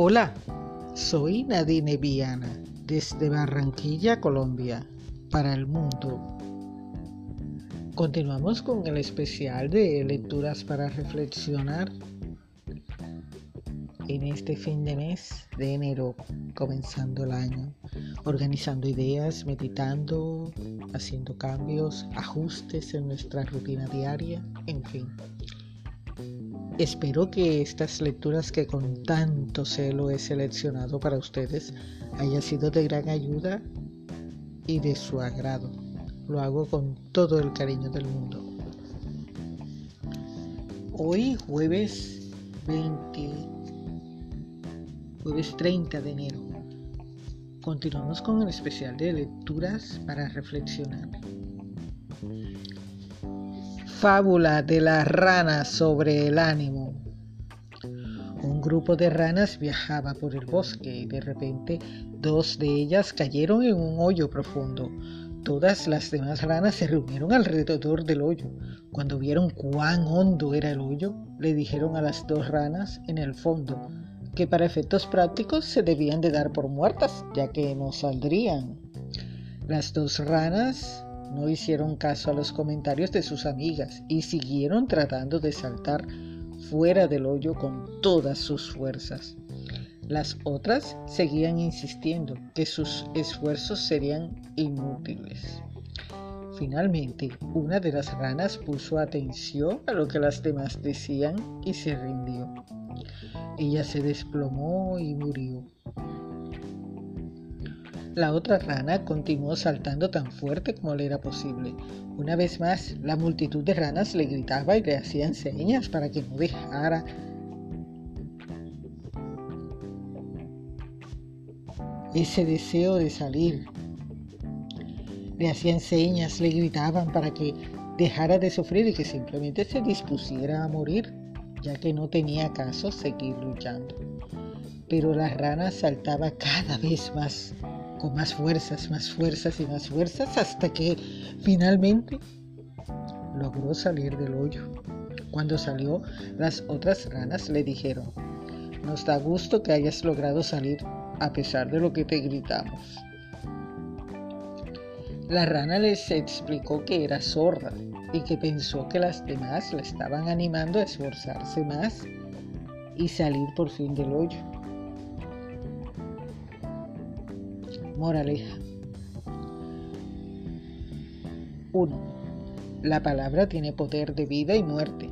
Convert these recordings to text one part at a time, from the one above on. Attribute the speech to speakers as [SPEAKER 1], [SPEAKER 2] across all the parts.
[SPEAKER 1] Hola, soy Nadine Viana desde Barranquilla, Colombia, para el mundo. Continuamos con el especial de lecturas para reflexionar en este fin de mes de enero, comenzando el año, organizando ideas, meditando, haciendo cambios, ajustes en nuestra rutina diaria, en fin. Espero que estas lecturas que con tanto celo he seleccionado para ustedes haya sido de gran ayuda y de su agrado. Lo hago con todo el cariño del mundo. Hoy jueves 20, jueves 30 de enero. Continuamos con el especial de lecturas para reflexionar. Fábula de la rana sobre el ánimo. Un grupo de ranas viajaba por el bosque y de repente dos de ellas cayeron en un hoyo profundo. Todas las demás ranas se reunieron alrededor del hoyo. Cuando vieron cuán hondo era el hoyo, le dijeron a las dos ranas en el fondo que para efectos prácticos se debían de dar por muertas, ya que no saldrían. Las dos ranas no hicieron caso a los comentarios de sus amigas y siguieron tratando de saltar fuera del hoyo con todas sus fuerzas. Las otras seguían insistiendo que sus esfuerzos serían inútiles. Finalmente, una de las ranas puso atención a lo que las demás decían y se rindió. Ella se desplomó y murió. La otra rana continuó saltando tan fuerte como le era posible. Una vez más, la multitud de ranas le gritaba y le hacían señas para que no dejara ese deseo de salir. Le hacían señas, le gritaban para que dejara de sufrir y que simplemente se dispusiera a morir, ya que no tenía caso seguir luchando. Pero la rana saltaba cada vez más con más fuerzas, más fuerzas y más fuerzas hasta que finalmente logró salir del hoyo. Cuando salió, las otras ranas le dijeron, nos da gusto que hayas logrado salir a pesar de lo que te gritamos. La rana les explicó que era sorda y que pensó que las demás la estaban animando a esforzarse más y salir por fin del hoyo. Moraleja. 1. La palabra tiene poder de vida y muerte.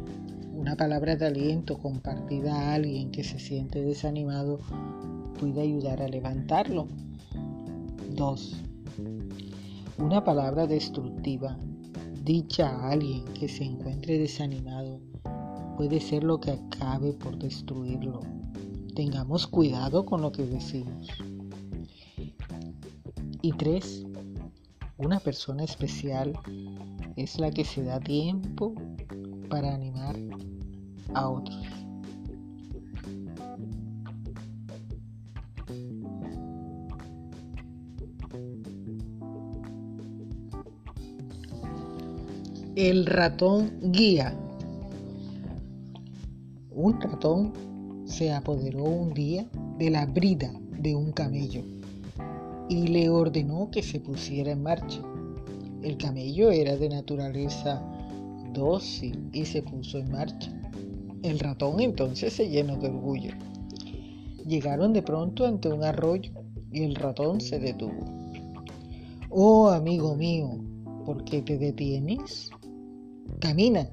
[SPEAKER 1] Una palabra de aliento compartida a alguien que se siente desanimado puede ayudar a levantarlo. 2. Una palabra destructiva dicha a alguien que se encuentre desanimado puede ser lo que acabe por destruirlo. Tengamos cuidado con lo que decimos. Y tres, una persona especial es la que se da tiempo para animar a otros. El ratón guía. Un ratón se apoderó un día de la brida de un camello y le ordenó que se pusiera en marcha. El camello era de naturaleza dócil y se puso en marcha. El ratón entonces se llenó de orgullo. Llegaron de pronto ante un arroyo y el ratón se detuvo. Oh, amigo mío, ¿por qué te detienes? Camina,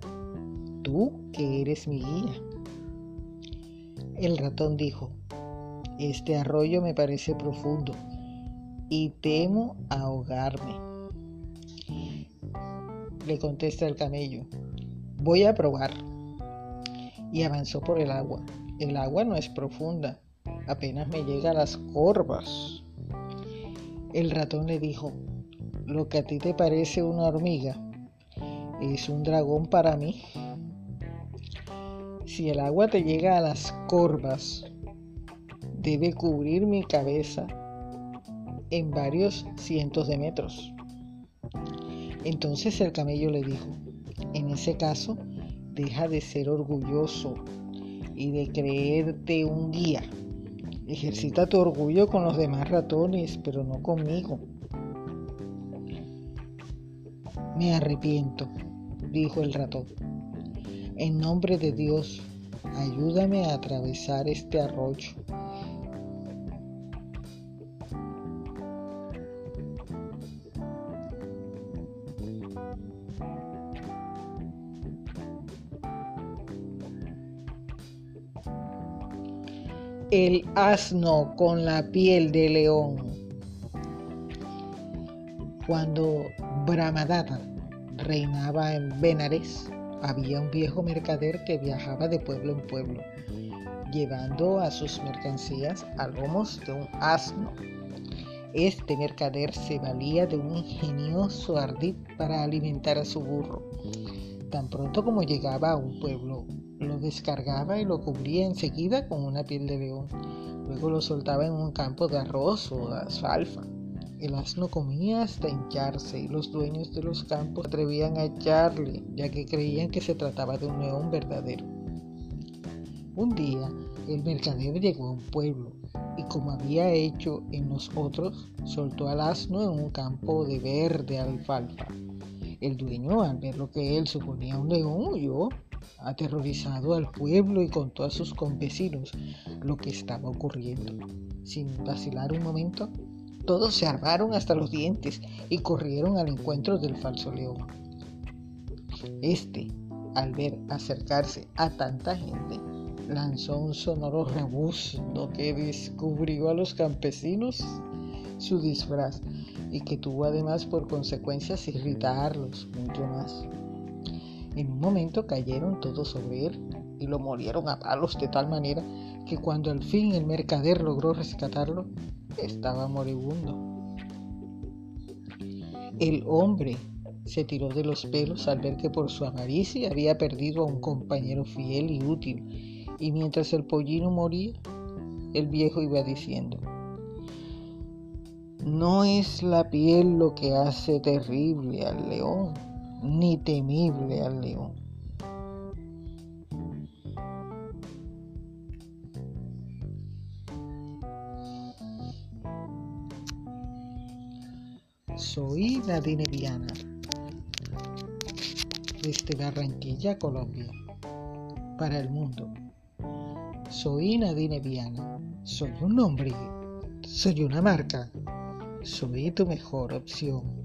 [SPEAKER 1] tú que eres mi guía. El ratón dijo, este arroyo me parece profundo y temo ahogarme. Le contesta el camello, voy a probar. Y avanzó por el agua. El agua no es profunda, apenas me llega a las corvas. El ratón le dijo, lo que a ti te parece una hormiga es un dragón para mí. Si el agua te llega a las corvas, debe cubrir mi cabeza en varios cientos de metros. Entonces el camello le dijo, en ese caso, deja de ser orgulloso y de creerte un guía. Ejercita tu orgullo con los demás ratones, pero no conmigo. Me arrepiento, dijo el ratón. En nombre de Dios, ayúdame a atravesar este arroyo. El asno con la piel de león. Cuando Brahmadatta reinaba en Benares, había un viejo mercader que viajaba de pueblo en pueblo, llevando a sus mercancías a lomos de un asno. Este mercader se valía de un ingenioso ardid para alimentar a su burro. Tan pronto como llegaba a un pueblo, lo descargaba y lo cubría enseguida con una piel de león. Luego lo soltaba en un campo de arroz o de alfalfa. El asno comía hasta hincharse y los dueños de los campos atrevían a echarle, ya que creían que se trataba de un león verdadero. Un día, el mercader llegó a un pueblo y como había hecho en los otros, soltó al asno en un campo de verde alfalfa. El dueño, al ver lo que él suponía un león, huyó, aterrorizado al pueblo y contó a sus convecinos lo que estaba ocurriendo. Sin vacilar un momento, todos se armaron hasta los dientes y corrieron al encuentro del falso león. Este, al ver acercarse a tanta gente, lanzó un sonoro rebuzno que descubrió a los campesinos su disfraz y que tuvo además por consecuencias irritarlos mucho más. En un momento cayeron todos sobre él y lo molieron a palos de tal manera que cuando al fin el mercader logró rescatarlo, estaba moribundo. El hombre se tiró de los pelos al ver que por su avaricia había perdido a un compañero fiel y útil, y mientras el pollino moría, el viejo iba diciendo, no es la piel lo que hace terrible al león, ni temible al león Soy Nadine Viana, desde Barranquilla, Colombia, para el mundo. Soy Nadine Viana, soy un nombre, soy una marca, soy tu mejor opción.